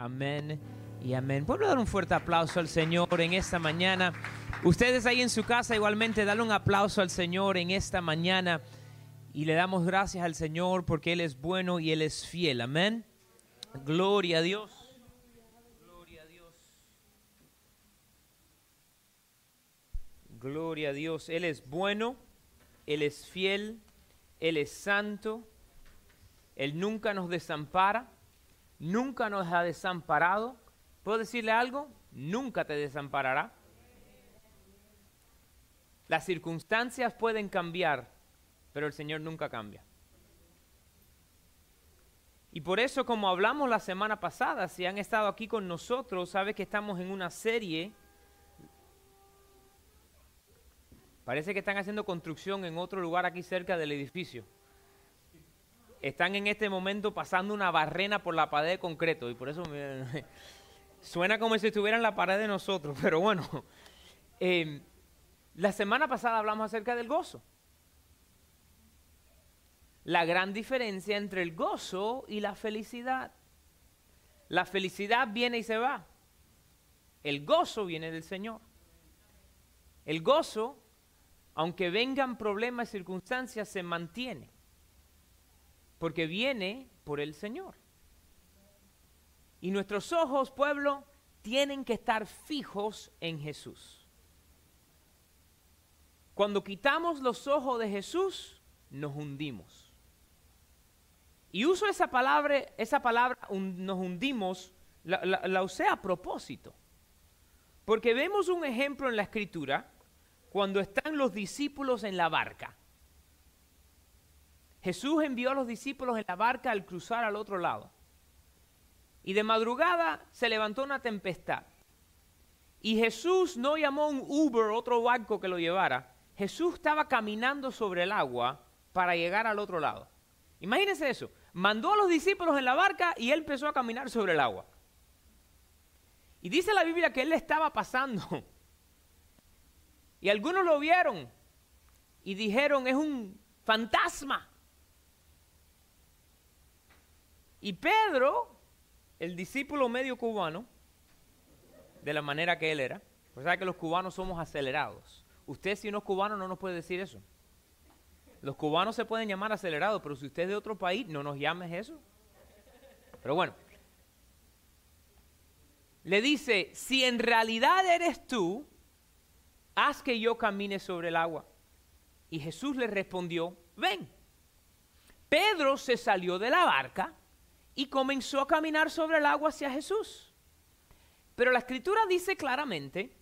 Amén y amén. ¿Puedo dar un fuerte aplauso al Señor en esta mañana? Ustedes ahí en su casa igualmente, dale un aplauso al Señor en esta mañana y le damos gracias al Señor porque Él es bueno y Él es fiel. Amén. Gloria a Dios. Gloria a Dios. Gloria a Dios. Él es bueno, Él es fiel, Él es santo. Él nunca nos desampara, nunca nos ha desamparado. ¿Puedo decirle algo? Nunca te desamparará. Las circunstancias pueden cambiar, pero el Señor nunca cambia. Y por eso, como hablamos la semana pasada, si han estado aquí con nosotros, sabe que estamos en una serie. Parece que están haciendo construcción en otro lugar aquí cerca del edificio. Están en este momento pasando una barrena por la pared de concreto y por eso me, suena como si estuviera en la pared de nosotros. Pero bueno, eh, la semana pasada hablamos acerca del gozo la gran diferencia entre el gozo y la felicidad. La felicidad viene y se va. El gozo viene del Señor. El gozo, aunque vengan problemas y circunstancias, se mantiene. Porque viene por el Señor. Y nuestros ojos, pueblo, tienen que estar fijos en Jesús. Cuando quitamos los ojos de Jesús, nos hundimos. Y uso esa palabra, esa palabra nos hundimos, la, la, usé a propósito. Porque vemos un ejemplo en la escritura cuando están los discípulos en la barca. Jesús envió a los discípulos en la barca al cruzar al otro lado. Y de madrugada se levantó una tempestad. Y Jesús no llamó un Uber, otro barco que lo llevara. Jesús estaba caminando sobre el agua para llegar al otro lado. Imagínense eso mandó a los discípulos en la barca y él empezó a caminar sobre el agua. Y dice la Biblia que él estaba pasando. Y algunos lo vieron y dijeron, es un fantasma. Y Pedro, el discípulo medio cubano, de la manera que él era, pues sabe que los cubanos somos acelerados. Usted si no es cubano no nos puede decir eso. Los cubanos se pueden llamar acelerados, pero si usted es de otro país, no nos llames eso. Pero bueno, le dice, si en realidad eres tú, haz que yo camine sobre el agua. Y Jesús le respondió, ven. Pedro se salió de la barca y comenzó a caminar sobre el agua hacia Jesús. Pero la escritura dice claramente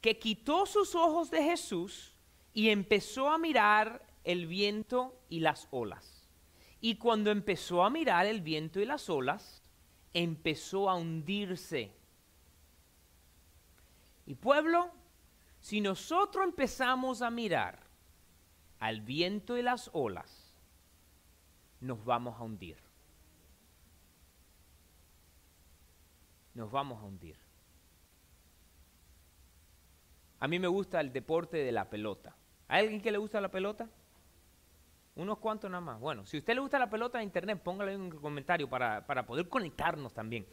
que quitó sus ojos de Jesús y empezó a mirar el viento y las olas. Y cuando empezó a mirar el viento y las olas, empezó a hundirse. Y pueblo, si nosotros empezamos a mirar al viento y las olas, nos vamos a hundir. Nos vamos a hundir. A mí me gusta el deporte de la pelota. ¿Hay alguien que le gusta la pelota? Unos cuantos nada más. Bueno, si a usted le gusta la pelota de internet, póngale un comentario para, para poder conectarnos también.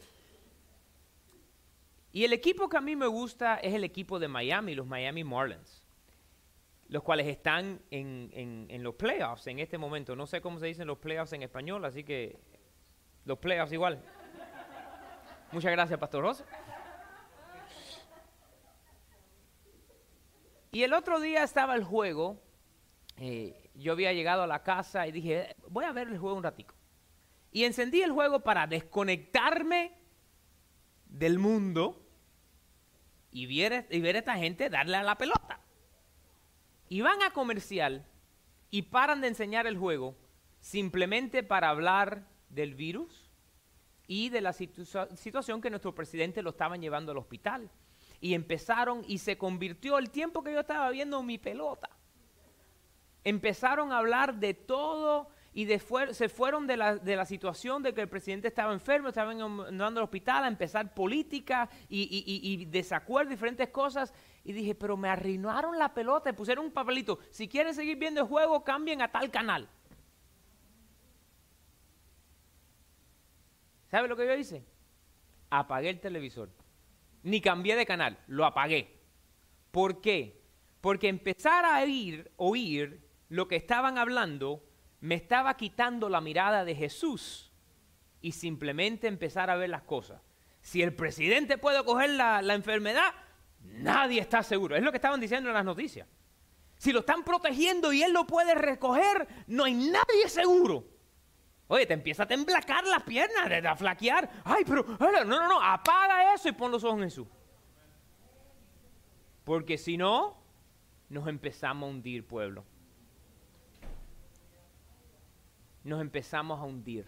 Y el equipo que a mí me gusta es el equipo de Miami, los Miami Marlins, los cuales están en, en, los playoffs en este momento. No sé cómo se dicen los playoffs en español, así que los playoffs igual. Muchas gracias, Pastor Rosa. Y el otro día estaba el juego eh, yo había llegado a la casa y dije, voy a ver el juego un ratico. Y encendí el juego para desconectarme del mundo y ver, y ver a esta gente darle a la pelota. Y van a comercial y paran de enseñar el juego simplemente para hablar del virus y de la situación que nuestro presidente lo estaban llevando al hospital. Y empezaron y se convirtió el tiempo que yo estaba viendo mi pelota Empezaron a hablar de todo y se fueron de la, situación de que el presidente estaba enfermo, estaban andando al hospital, a empezar política y, y, y, desacuerdo, diferentes cosas. Y dije, pero me arruinaron la pelota y pusieron un papelito. Si quieren seguir viendo el juego, cambien a tal canal. ¿Sabe lo que yo hice? apagué el televisor. Ni cambié de canal, lo apagué. ¿Por qué? Porque empezar a oír, oír lo que estaban hablando me estaba quitando la mirada de Jesús y simplemente empezar a ver las cosas. Si el presidente puede coger la, la enfermedad, nadie está seguro. Es lo que estaban diciendo en las noticias. Si lo están protegiendo y él lo puede recoger, no hay nadie seguro. Oye, te empieza a temblacar las piernas, a flaquear. Ay, pero, no, no, no, apaga eso y pon los ojos en Jesús. Porque si no, nos empezamos a hundir, pueblo. Nos empezamos a hundir.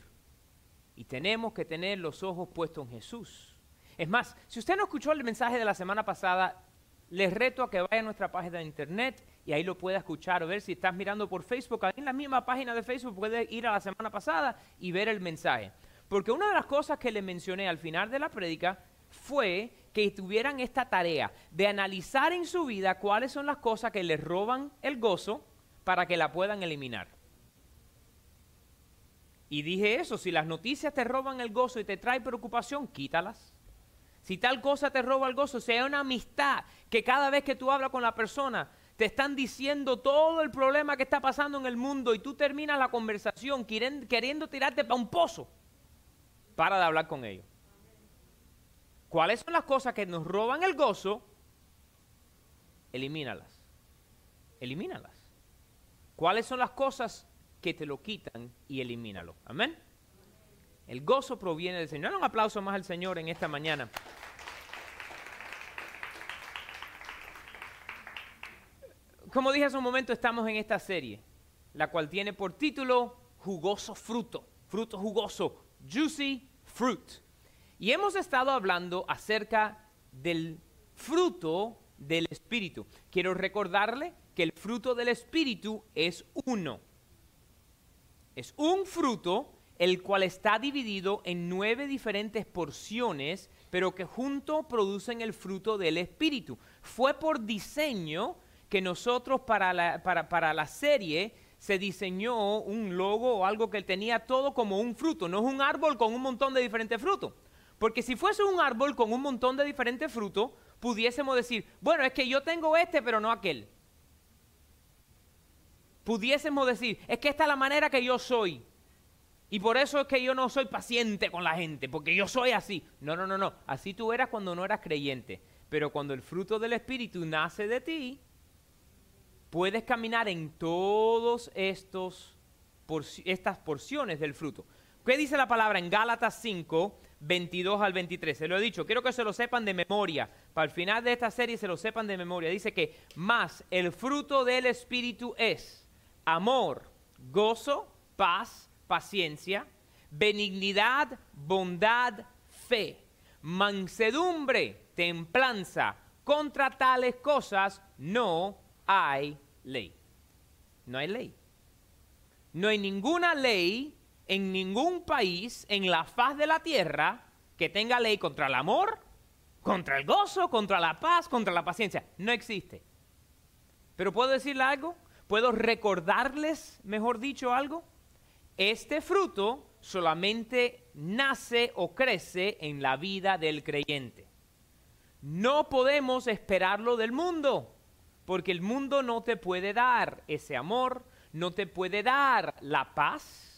Y tenemos que tener los ojos puestos en Jesús. Es más, si usted no escuchó el mensaje de la semana pasada, les reto a que vaya a nuestra página de internet y ahí lo pueda escuchar o ver si estás mirando por Facebook. Ahí en la misma página de Facebook puedes ir a la semana pasada y ver el mensaje. Porque una de las cosas que le mencioné al final de la prédica fue que tuvieran esta tarea de analizar en su vida cuáles son las cosas que les roban el gozo para que la puedan eliminar. Y dije eso, si las noticias te roban el gozo y te traen preocupación, quítalas. Si tal cosa te roba el gozo, sea una amistad que cada vez que tú hablas con la persona te están diciendo todo el problema que está pasando en el mundo y tú terminas la conversación queriendo, tirarte para un pozo, para de hablar con ellos. ¿Cuáles son las cosas que nos roban el gozo? Elimínalas. Elimínalas. ¿Cuáles son las cosas que te lo quitan y elimínalo? Amén. El gozo proviene del Señor. Un aplauso más al Señor en esta mañana. Como dije hace un momento, estamos en esta serie, la cual tiene por título Jugoso Fruto, fruto jugoso, Juicy Fruit. Y hemos estado hablando acerca del fruto del Espíritu. Quiero recordarle que el fruto del Espíritu es uno. Es un fruto el cual está dividido en nueve diferentes porciones, pero que juntos producen el fruto del Espíritu. Fue por diseño que nosotros para la, para, la serie se diseñó un logo o algo que tenía todo como un fruto, no es un árbol con un montón de diferentes frutos. Porque si fuese un árbol con un montón de diferentes frutos, pudiésemos decir, bueno, es que yo tengo este, pero no aquel. Pudiésemos decir, es que esta es la manera que yo soy. Y por eso es que yo no soy paciente con la gente, porque yo soy así. No, no, no, no. Así tú eras cuando no eras creyente. Pero cuando el fruto del Espíritu nace de ti, puedes caminar en todas estas porciones del fruto. ¿Qué dice la palabra en Gálatas 5, 22 al 23? Se lo he dicho, quiero que se lo sepan de memoria. Para el final de esta serie se lo sepan de memoria. Dice que más el fruto del Espíritu es amor, gozo, paz, paciencia, benignidad, bondad, fe, mansedumbre, templanza. Contra tales cosas no hay ley. No hay ley. No hay ninguna ley en ningún país en la faz de la tierra que tenga ley contra el amor, contra el gozo, contra la paz, contra la paciencia. No existe. Pero puedo decirle algo, puedo recordarles, mejor dicho, algo. Este fruto solamente nace o crece en la vida del creyente. No podemos esperarlo del mundo. Porque el mundo no te puede dar ese amor, no te puede dar la paz.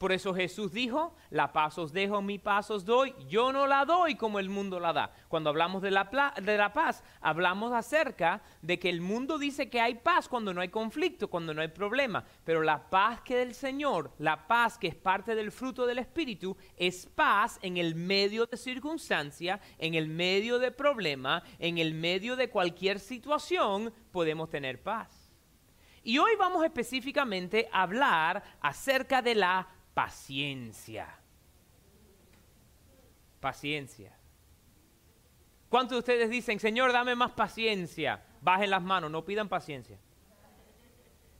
Por eso Jesús dijo, la paz os dejo, mi paz os doy. Yo no la doy como el mundo la da. Cuando hablamos de la, de la paz, hablamos acerca de que el mundo dice que hay paz cuando no hay conflicto, cuando no hay problema. Pero la paz que del Señor, la paz que es parte del fruto del Espíritu, es paz en el medio de circunstancia, en el medio de problema, en el medio de cualquier situación, podemos tener paz. Y hoy vamos específicamente a hablar acerca de la paciencia. Paciencia. ¿Cuántos de ustedes dicen, Señor, dame más paciencia? Bajen las manos, no pidan paciencia.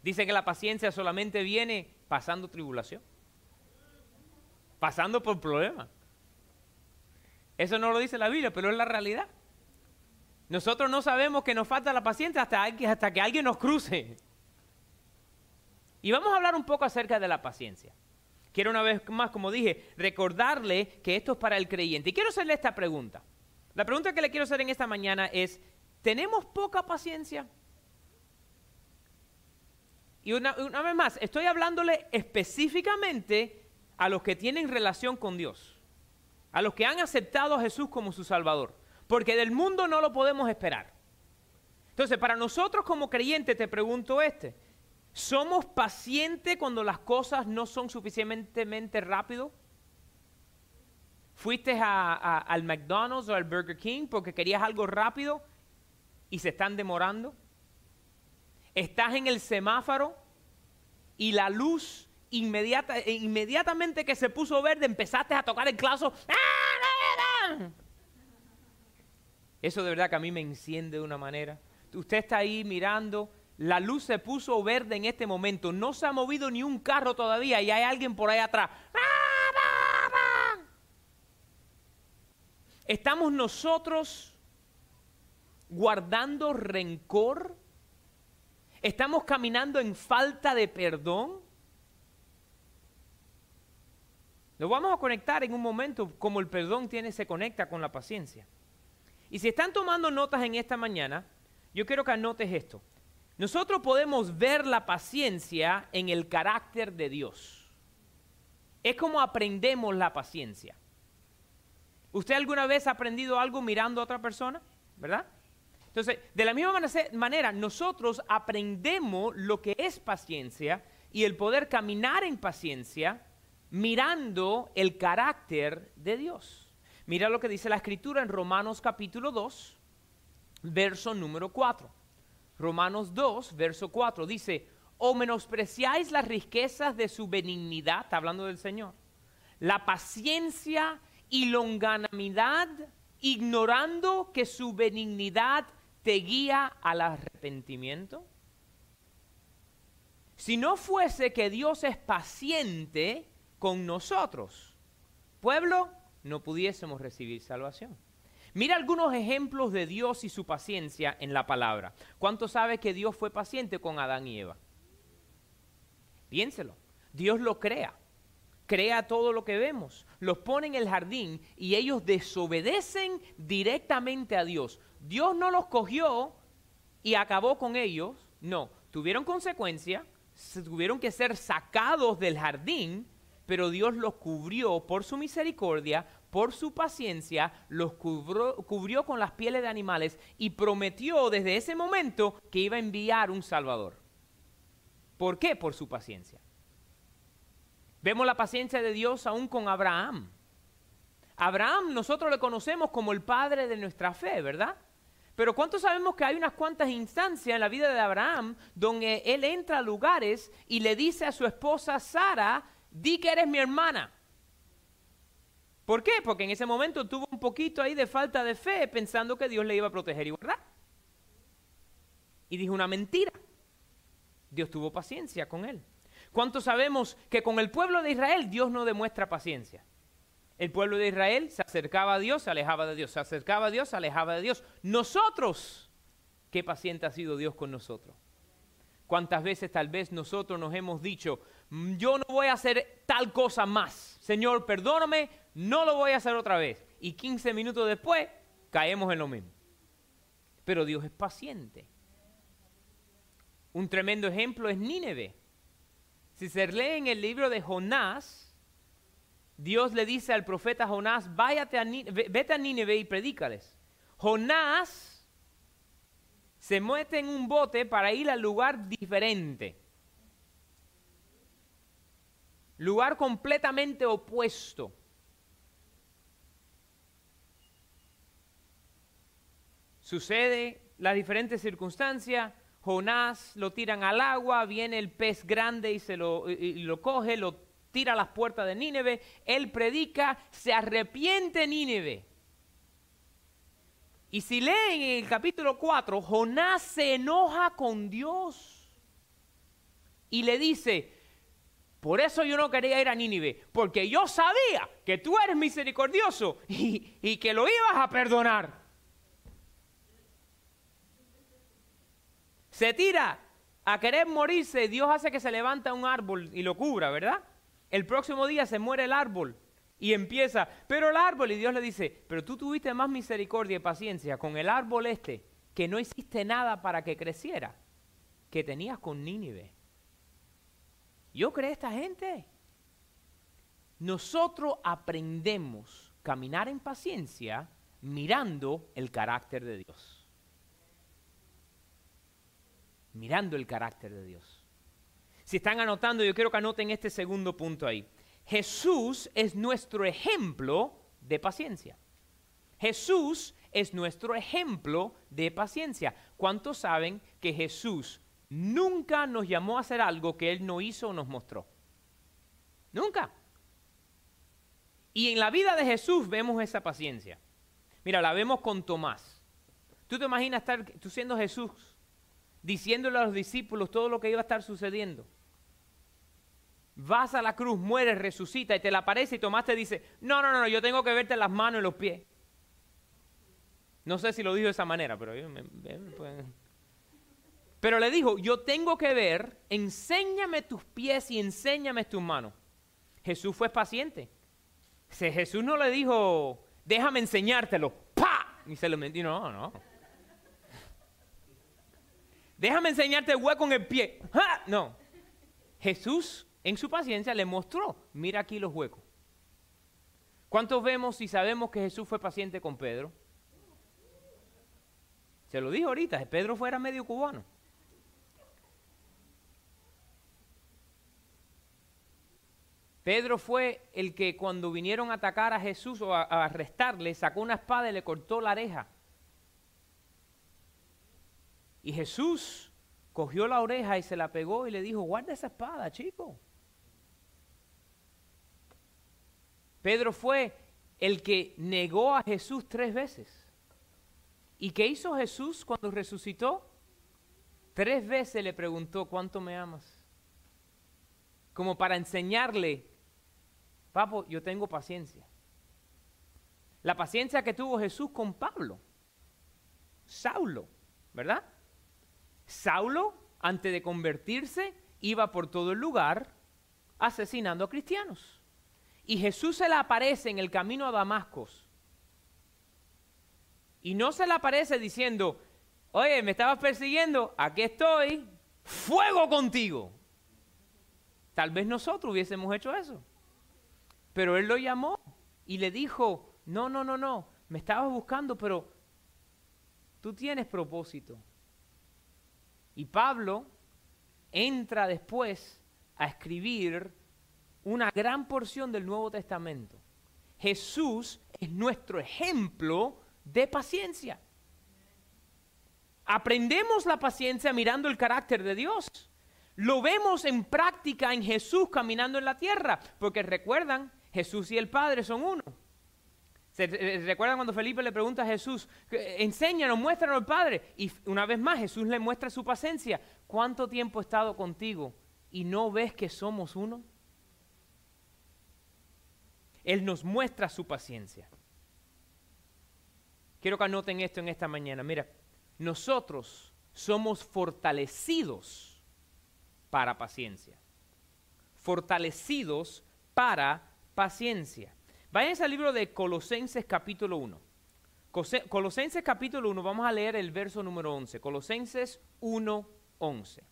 Dicen que la paciencia solamente viene pasando tribulación, pasando por problemas. Eso no lo dice la Biblia, pero es la realidad. Nosotros no sabemos que nos falta la paciencia hasta, hasta que alguien nos cruce. Y vamos a hablar un poco acerca de la paciencia. Quiero una vez más, como dije, recordarle que esto es para el creyente. Y quiero hacerle esta pregunta. La pregunta que le quiero hacer en esta mañana es, ¿tenemos poca paciencia? Y una, una, vez más, estoy hablándole específicamente a los que tienen relación con Dios, a los que han aceptado a Jesús como su Salvador, porque del mundo no lo podemos esperar. Entonces, para nosotros como creyentes, te pregunto este, ¿somos pacientes cuando las cosas no son suficientemente rápido? ¿Fuiste al McDonald's o al Burger King porque querías algo rápido y se están demorando? estás en el semáforo y la luz inmediata, eh, inmediatamente que se puso verde empezaste a tocar el claso. Eso de verdad que a mí me enciende de una manera. Usted está ahí mirando, la luz se puso verde en este momento, no se ha movido ni un carro todavía y hay alguien por ahí atrás. ¿Estamos nosotros guardando rencor ¿Estamos caminando en falta de perdón? Lo vamos a conectar en un momento como el perdón tiene, se conecta con la paciencia. Y si están tomando notas en esta mañana, yo quiero que anotes esto. Nosotros podemos ver la paciencia en el carácter de Dios. Es como aprendemos la paciencia. ¿Usted alguna vez ha aprendido algo mirando a otra persona? ¿Verdad? Entonces, de la misma manera, nosotros aprendemos lo que es paciencia y el poder caminar en paciencia mirando el carácter de Dios. Mira lo que dice la escritura en Romanos capítulo 2, verso número 4. Romanos 2, verso 4 dice, o menospreciáis las riquezas de su benignidad, está hablando del Señor, la paciencia y longanimidad, ignorando que su benignidad te guía al arrepentimiento? Si no fuese que Dios es paciente con nosotros, pueblo, no pudiésemos recibir salvación. Mira algunos ejemplos de Dios y su paciencia en la palabra. ¿Cuánto sabe que Dios fue paciente con Adán y Eva? Piénselo. Dios lo crea. Crea todo lo que vemos. Los pone en el jardín y ellos desobedecen directamente a Dios. Dios no los cogió y acabó con ellos, no, tuvieron consecuencia, tuvieron que ser sacados del jardín, pero Dios los cubrió por su misericordia, por su paciencia, los cubrió, con las pieles de animales y prometió desde ese momento que iba a enviar un Salvador. ¿Por qué? Por su paciencia. Vemos la paciencia de Dios aún con Abraham. Abraham nosotros le conocemos como el padre de nuestra fe, ¿verdad? Pero ¿cuánto sabemos que hay unas cuantas instancias en la vida de Abraham donde él entra a lugares y le dice a su esposa Sara, di que eres mi hermana? ¿Por qué? Porque en ese momento tuvo un poquito ahí de falta de fe pensando que Dios le iba a proteger y guardar. Y dijo una mentira. Dios tuvo paciencia con él. ¿Cuánto sabemos que con el pueblo de Israel Dios no demuestra paciencia? El pueblo de Israel se acercaba a Dios, se alejaba de Dios, se acercaba a Dios, se alejaba de Dios. Nosotros, qué paciente ha sido Dios con nosotros. ¿Cuántas veces tal vez nosotros nos hemos dicho, mm, yo no voy a hacer tal cosa más? Señor, perdóname, no lo voy a hacer otra vez. Y 15 minutos después caemos en lo mismo. Pero Dios es paciente. Un tremendo ejemplo es Nínive. Si se lee en el libro de Jonás, Dios le dice al profeta Jonás, váyate a vete a Nínive y predícales. Jonás se mete en un bote para ir al lugar diferente. Lugar completamente opuesto. Sucede las diferentes circunstancias. Jonás lo tiran al agua, viene el pez grande y se lo, y lo coge, lo tira a las puertas de Nínive, él predica, se arrepiente Nínive. Y si leen en el capítulo 4, Jonás se enoja con Dios y le dice, por eso yo no quería ir a Nínive, porque yo sabía que tú eres misericordioso y, y que lo ibas a perdonar. Se tira a querer morirse, Dios hace que se levanta un árbol y lo cubra, ¿verdad? El próximo día se muere el árbol y empieza, pero el árbol, y Dios le dice, pero tú tuviste más misericordia y paciencia con el árbol este, que no hiciste nada para que creciera, que tenías con Nínive. Yo creo esta gente. Nosotros aprendemos caminar en paciencia mirando el carácter de Dios. Mirando el carácter de Dios. Si están anotando, yo quiero que anoten este segundo punto ahí. Jesús es nuestro ejemplo de paciencia. Jesús es nuestro ejemplo de paciencia. ¿Cuántos saben que Jesús nunca nos llamó a hacer algo que Él no hizo o nos mostró? Nunca. Y en la vida de Jesús vemos esa paciencia. Mira, la vemos con Tomás. ¿Tú te imaginas estar, tú siendo Jesús, diciéndole a los discípulos todo lo que iba a estar sucediendo? vas a la cruz, mueres, resucita y te la aparece y Tomás te dice, no, no, no, yo tengo que verte las manos y los pies. No sé si lo dijo de esa manera, pero Pero le dijo, yo tengo que ver, enséñame tus pies y enséñame tus manos. Jesús fue paciente. Jesús no le dijo, déjame enseñártelo, ¡pa! Y se lo metió, no, no. Déjame enseñarte el hueco en el pie. ¡Ja! No. Jesús en su paciencia le mostró, mira aquí los huecos. ¿Cuántos vemos y sabemos que Jesús fue paciente con Pedro? Se lo dijo ahorita, Pedro fuera medio cubano. Pedro fue el que cuando vinieron a atacar a Jesús o a, arrestarle, sacó una espada y le cortó la oreja. Y Jesús cogió la oreja y se la pegó y le dijo, guarda esa espada, chico. Pedro fue el que negó a Jesús tres veces. ¿Y qué hizo Jesús cuando resucitó? Tres veces le preguntó, ¿cuánto me amas? Como para enseñarle, papo, yo tengo paciencia. La paciencia que tuvo Jesús con Pablo, Saulo, ¿verdad? Saulo, antes de convertirse, iba por todo el lugar asesinando a cristianos. Y Jesús se le aparece en el camino a Damascos. Y no se le aparece diciendo, oye, me estabas persiguiendo, aquí estoy, fuego contigo. Tal vez nosotros hubiésemos hecho eso. Pero él lo llamó y le dijo, no, no, no, no, me estabas buscando, pero tú tienes propósito. Y Pablo entra después a escribir una gran porción del Nuevo Testamento. Jesús es nuestro ejemplo de paciencia. Aprendemos la paciencia mirando el carácter de Dios. Lo vemos en práctica en Jesús caminando en la tierra, porque recuerdan, Jesús y el Padre son uno. ¿Se recuerdan cuando Felipe le pregunta a Jesús, enséñanos, muéstranos al Padre? Y una vez más Jesús le muestra su paciencia. ¿Cuánto tiempo he estado contigo y no ves que somos uno? Él nos muestra su paciencia. Quiero que anoten esto en esta mañana. Mira, nosotros somos fortalecidos para paciencia. Fortalecidos para paciencia. Váyanse al libro de Colosenses capítulo 1. Colosenses capítulo 1, vamos a leer el verso número 11. Colosenses 1, 11.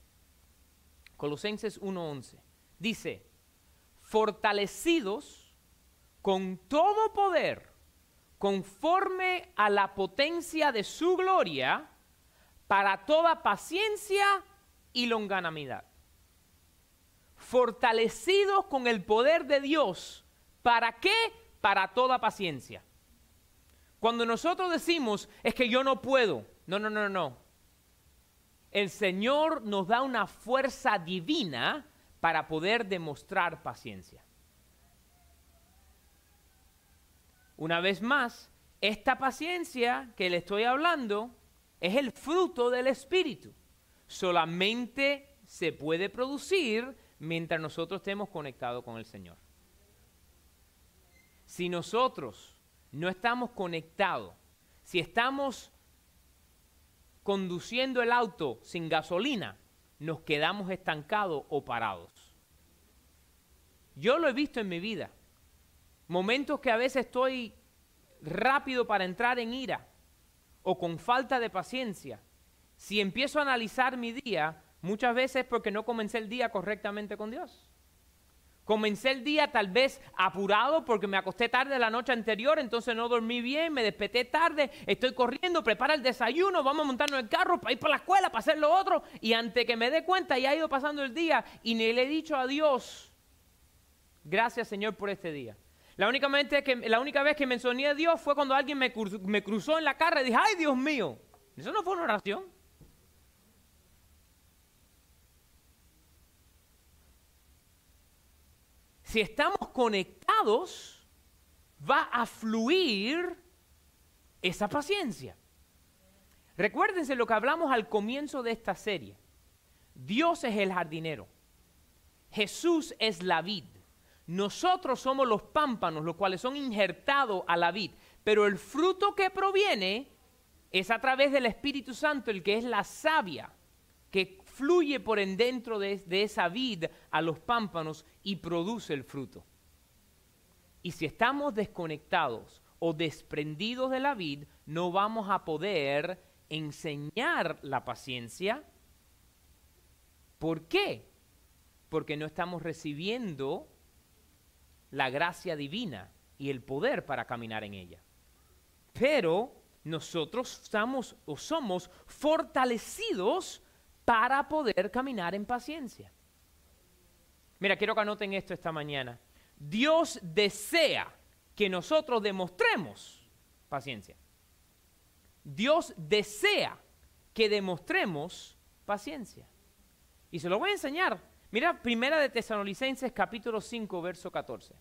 Colosenses 1, 11. Dice, fortalecidos con todo poder, conforme a la potencia de su gloria, para toda paciencia y longanimidad. Fortalecidos con el poder de Dios. ¿Para qué? Para toda paciencia. Cuando nosotros decimos, es que yo no puedo, no, no, no, no. El Señor nos da una fuerza divina para poder demostrar paciencia. Una vez más, esta paciencia que le estoy hablando es el fruto del Espíritu. Solamente se puede producir mientras nosotros estemos conectados con el Señor. Si nosotros no estamos conectados, si estamos conduciendo el auto sin gasolina, nos quedamos estancados o parados. Yo lo he visto en mi vida. Momentos que a veces estoy rápido para entrar en ira o con falta de paciencia. Si empiezo a analizar mi día, muchas veces porque no comencé el día correctamente con Dios. Comencé el día tal vez apurado porque me acosté tarde la noche anterior, entonces no dormí bien, me desperté tarde, estoy corriendo, prepara el desayuno, vamos a montarnos el carro para ir para la escuela, para hacer lo otro, y antes que me dé cuenta ya ha ido pasando el día y ni le he dicho a Dios, gracias Señor por este día. La única, que, la única vez que mencioné a Dios fue cuando alguien me cruzó, me cruzó en la cara y dije, ay Dios mío, eso no fue una oración. Si estamos conectados, va a fluir esa paciencia. Recuérdense lo que hablamos al comienzo de esta serie. Dios es el jardinero. Jesús es la vid. Nosotros somos los pámpanos, los cuales son injertados a la vid. Pero el fruto que proviene es a través del Espíritu Santo, el que es la savia, que fluye por en dentro de, de esa vid a los pámpanos y produce el fruto. Y si estamos desconectados o desprendidos de la vid, no vamos a poder enseñar la paciencia. ¿Por qué? Porque no estamos recibiendo la gracia divina y el poder para caminar en ella. Pero nosotros estamos o somos fortalecidos para poder caminar en paciencia. Mira, quiero que anoten esto esta mañana. Dios desea que nosotros demostremos paciencia. Dios desea que demostremos paciencia. Y se lo voy a enseñar. Mira, Primera de Tesanolicenses capítulo 5, verso 14.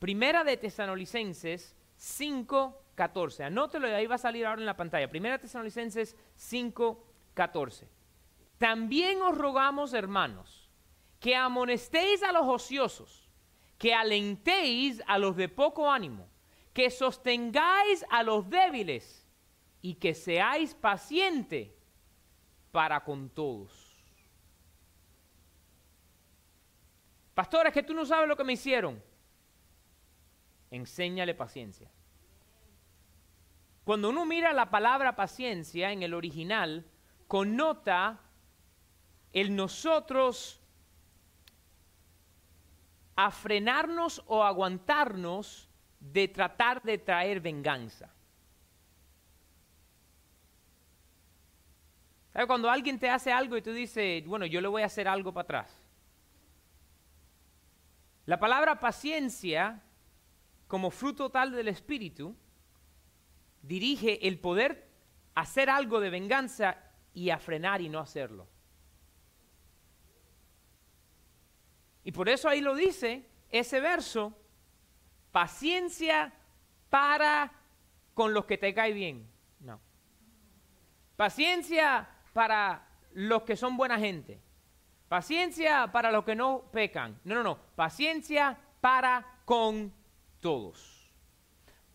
Primera de Tesanolicenses 5, 14. Anótelo y ahí va a salir ahora en la pantalla. Primera de Tesanolicenses 5, 14. También os rogamos, hermanos, que amonestéis a los ociosos, que alentéis a los de poco ánimo, que sostengáis a los débiles y que seáis paciente para con todos. Pastores, que tú no sabes lo que me hicieron. Enséñale paciencia. Cuando uno mira la palabra paciencia en el original, connota el nosotros a frenarnos o aguantarnos de tratar de traer venganza. ¿Sabes? Cuando alguien te hace algo y tú dices, bueno, yo le voy a hacer algo para atrás. La palabra paciencia, como fruto tal del Espíritu, dirige el poder hacer algo de venganza y a frenar y no hacerlo. Y por eso ahí lo dice ese verso, paciencia para con los que te cae bien. No. Paciencia para los que son buena gente. Paciencia para los que no pecan. No, no, no. Paciencia para con todos.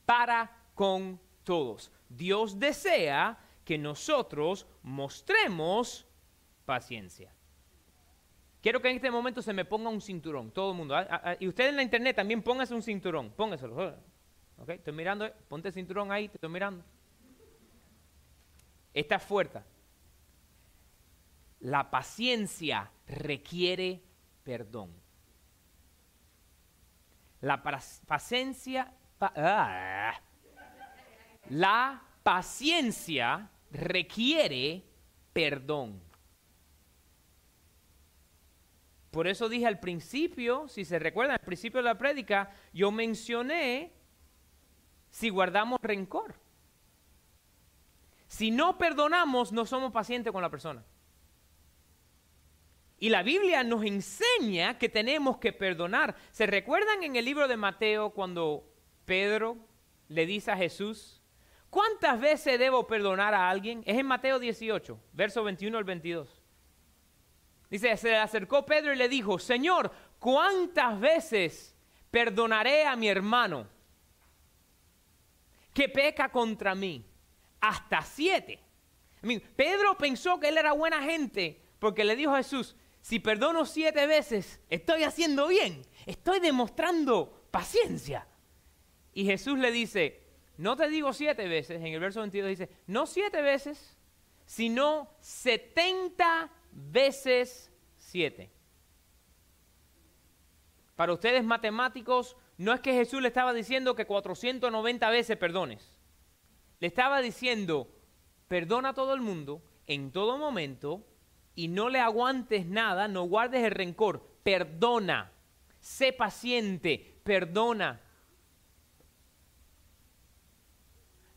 Para con todos. Dios desea que nosotros mostremos paciencia. Quiero que en este momento se me ponga un cinturón, todo el mundo. Ah, ah, ah, y usted en la internet también póngase un cinturón, póngaselo. Estoy mirando, eh, ponte el cinturón ahí, te estoy mirando. Esta fuerte. La paciencia requiere perdón. La paciencia, la paciencia requiere perdón. Por eso dije al principio, si se recuerdan, al principio de la prédica, yo mencioné si guardamos rencor. Si no perdonamos, no somos pacientes con la persona. Y la Biblia nos enseña que tenemos que perdonar. ¿Se recuerdan en el libro de Mateo cuando Pedro le dice a Jesús, ¿cuántas veces debo perdonar a alguien? Es en Mateo 18, verso 21 al 22. Dice, se le acercó Pedro y le dijo, Señor, ¿cuántas veces perdonaré a mi hermano que peca contra mí? Hasta siete. Pedro pensó que él era buena gente porque le dijo a Jesús, Si perdono siete veces, estoy haciendo bien, estoy demostrando paciencia. Y Jesús le dice, no te digo siete veces, en el verso 22 dice, no siete veces, sino setenta veces siete. Para ustedes matemáticos, no es que Jesús le estaba diciendo que 490 veces perdones. Le estaba diciendo, perdona a todo el mundo en todo momento y no le aguantes nada, no guardes el rencor, perdona, sé paciente, perdona.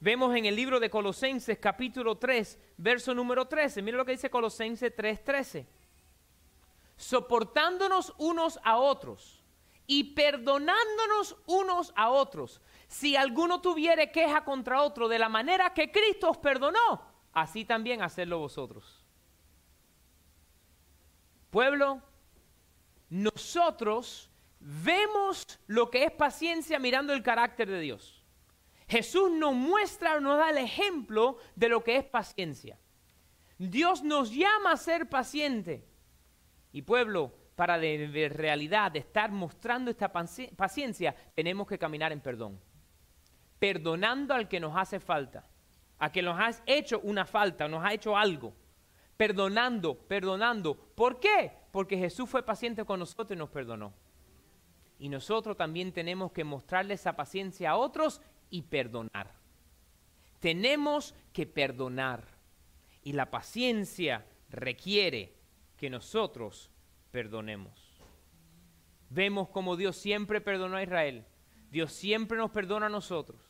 Vemos en el libro de Colosenses capítulo 3, verso número 13. Mira lo que dice Colosenses 3:13. Soportándonos unos a otros y perdonándonos unos a otros. Si alguno tuviere queja contra otro de la manera que Cristo os perdonó, así también hacedlo vosotros. Pueblo, nosotros vemos lo que es paciencia mirando el carácter de Dios. Jesús nos muestra, nos da el ejemplo de lo que es paciencia. Dios nos llama a ser paciente. Y pueblo, para de, realidad de estar mostrando esta paciencia, tenemos que caminar en perdón. Perdonando al que nos hace falta, a que nos ha hecho una falta, nos ha hecho algo. Perdonando, perdonando. ¿Por qué? Porque Jesús fue paciente con nosotros y nos perdonó. Y nosotros también tenemos que mostrarle esa paciencia a otros y perdonar. Tenemos que perdonar. Y la paciencia requiere que nosotros perdonemos. Vemos como Dios siempre perdonó a Israel. Dios siempre nos perdona a nosotros.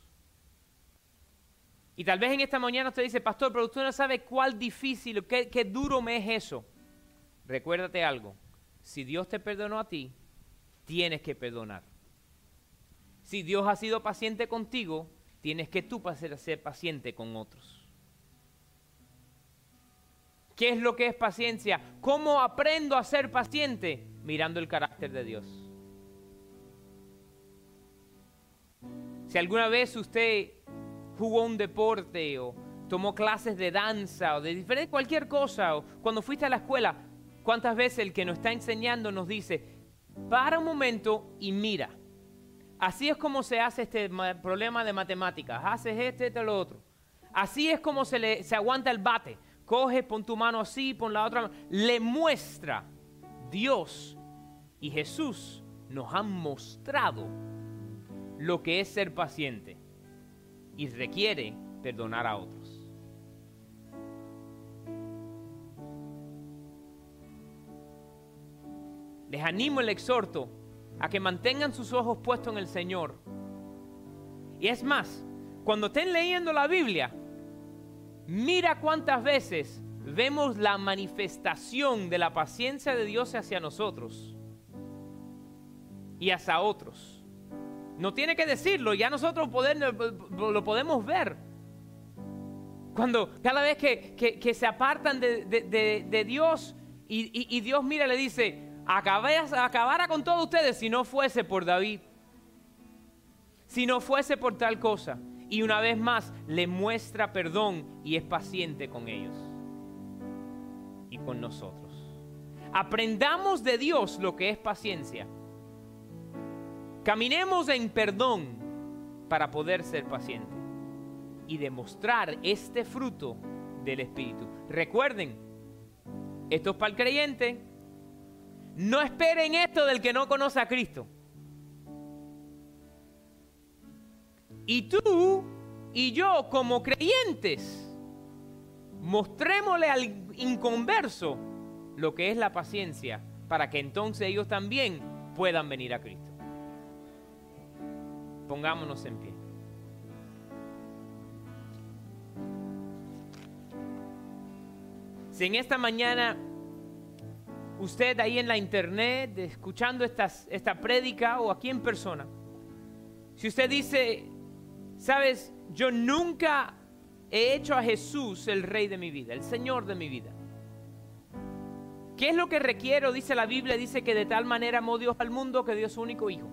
Y tal vez en esta mañana usted dice, pastor, pero usted no sabe cuál difícil, qué, qué duro me es eso. Recuérdate algo, si Dios te perdonó a ti, tienes que perdonar. Si Dios ha sido paciente contigo, tienes que tú ser paciente con otros. ¿Qué es lo que es paciencia? ¿Cómo aprendo a ser paciente? Mirando el carácter de Dios. Si alguna vez usted jugó un deporte o tomó clases de danza o de diferente cualquier cosa o cuando fuiste a la escuela, ¿cuántas veces el que nos está enseñando nos dice, para un momento y mira? Así es como se hace este problema de matemáticas. Haces este, este, lo otro. Así es como se, le, se aguanta el bate coge, pon tu mano así, pon la otra. Le muestra Dios y Jesús nos han mostrado lo que es ser paciente y requiere perdonar a otros. Les animo, el exhorto a que mantengan sus ojos puestos en el Señor. Y es más, cuando estén leyendo la Biblia, Mira cuántas veces vemos la manifestación de la paciencia de Dios hacia nosotros y hacia otros. No tiene que decirlo, ya nosotros lo podemos ver. Cuando cada vez que, se apartan de, Dios y, Dios mira le dice, acabara con todos ustedes si no fuese por David, si no fuese por tal cosa y una vez más le muestra perdón y es paciente con ellos y con nosotros. Aprendamos de Dios lo que es paciencia. Caminemos en perdón para poder ser pacientes y demostrar este fruto del Espíritu. Recuerden, esto es para el creyente. No esperen esto del que no conoce a Cristo. Y tú y yo como creyentes, mostrémosle al inconverso lo que es la paciencia para que entonces ellos también puedan venir a Cristo. Pongámonos en pie. Si en esta mañana usted ahí en la internet, escuchando esta prédica o aquí en persona, si usted dice, Sabes, yo nunca he hecho a Jesús el rey de mi vida, el Señor de mi vida. ¿Qué es lo que requiero? Dice la Biblia, dice que de tal manera amó Dios al mundo que dio su único Hijo.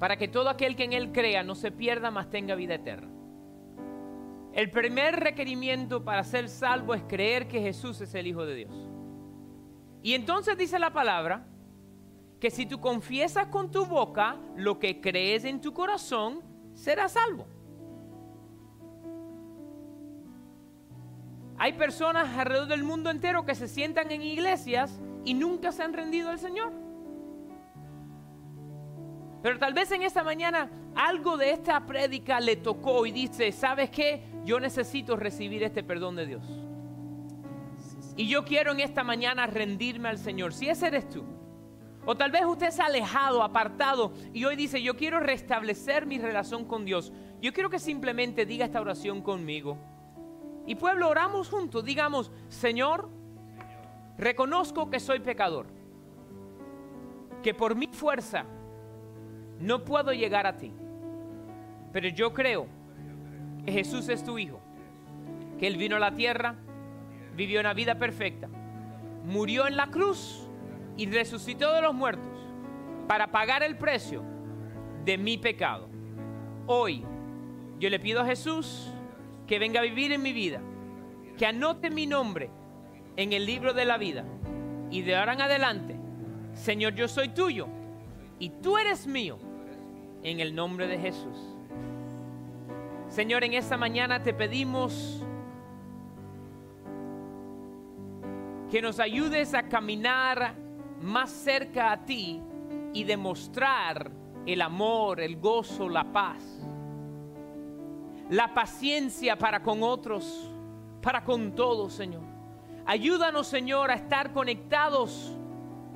Para que todo aquel que en Él crea no se pierda, mas tenga vida eterna. El primer requerimiento para ser salvo es creer que Jesús es el Hijo de Dios. Y entonces dice la palabra que si tú confiesas con tu boca lo que crees en tu corazón, serás salvo. Hay personas alrededor del mundo entero que se sientan en iglesias y nunca se han rendido al Señor. Pero tal vez en esta mañana algo de esta prédica le tocó y dice, ¿sabes qué? Yo necesito recibir este perdón de Dios. Y yo quiero en esta mañana rendirme al Señor. Si ese eres tú. O tal vez usted se ha alejado, apartado y hoy dice, yo quiero restablecer mi relación con Dios. Yo quiero que simplemente diga esta oración conmigo. Y pueblo, oramos juntos. Digamos, Señor, reconozco que soy pecador. Que por mi fuerza no puedo llegar a ti. Pero yo creo que Jesús es tu Hijo. Que Él vino a la tierra, vivió una vida perfecta. Murió en la cruz y resucitó de los muertos para pagar el precio de mi pecado. Hoy yo le pido a Jesús que venga a vivir en mi vida, que anote mi nombre en el libro de la vida y de ahora en adelante, Señor, yo soy tuyo y tú eres mío en el nombre de Jesús. Señor, en esta mañana te pedimos que nos ayudes a caminar más cerca a ti y demostrar el amor, el gozo, la paz, la paciencia para con otros, para con todos, Señor. Ayúdanos, Señor, a estar conectados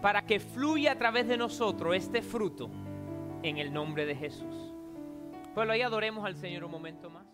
para que fluya a través de nosotros este fruto en el nombre de Jesús. Pues ahí adoremos al Señor un momento más.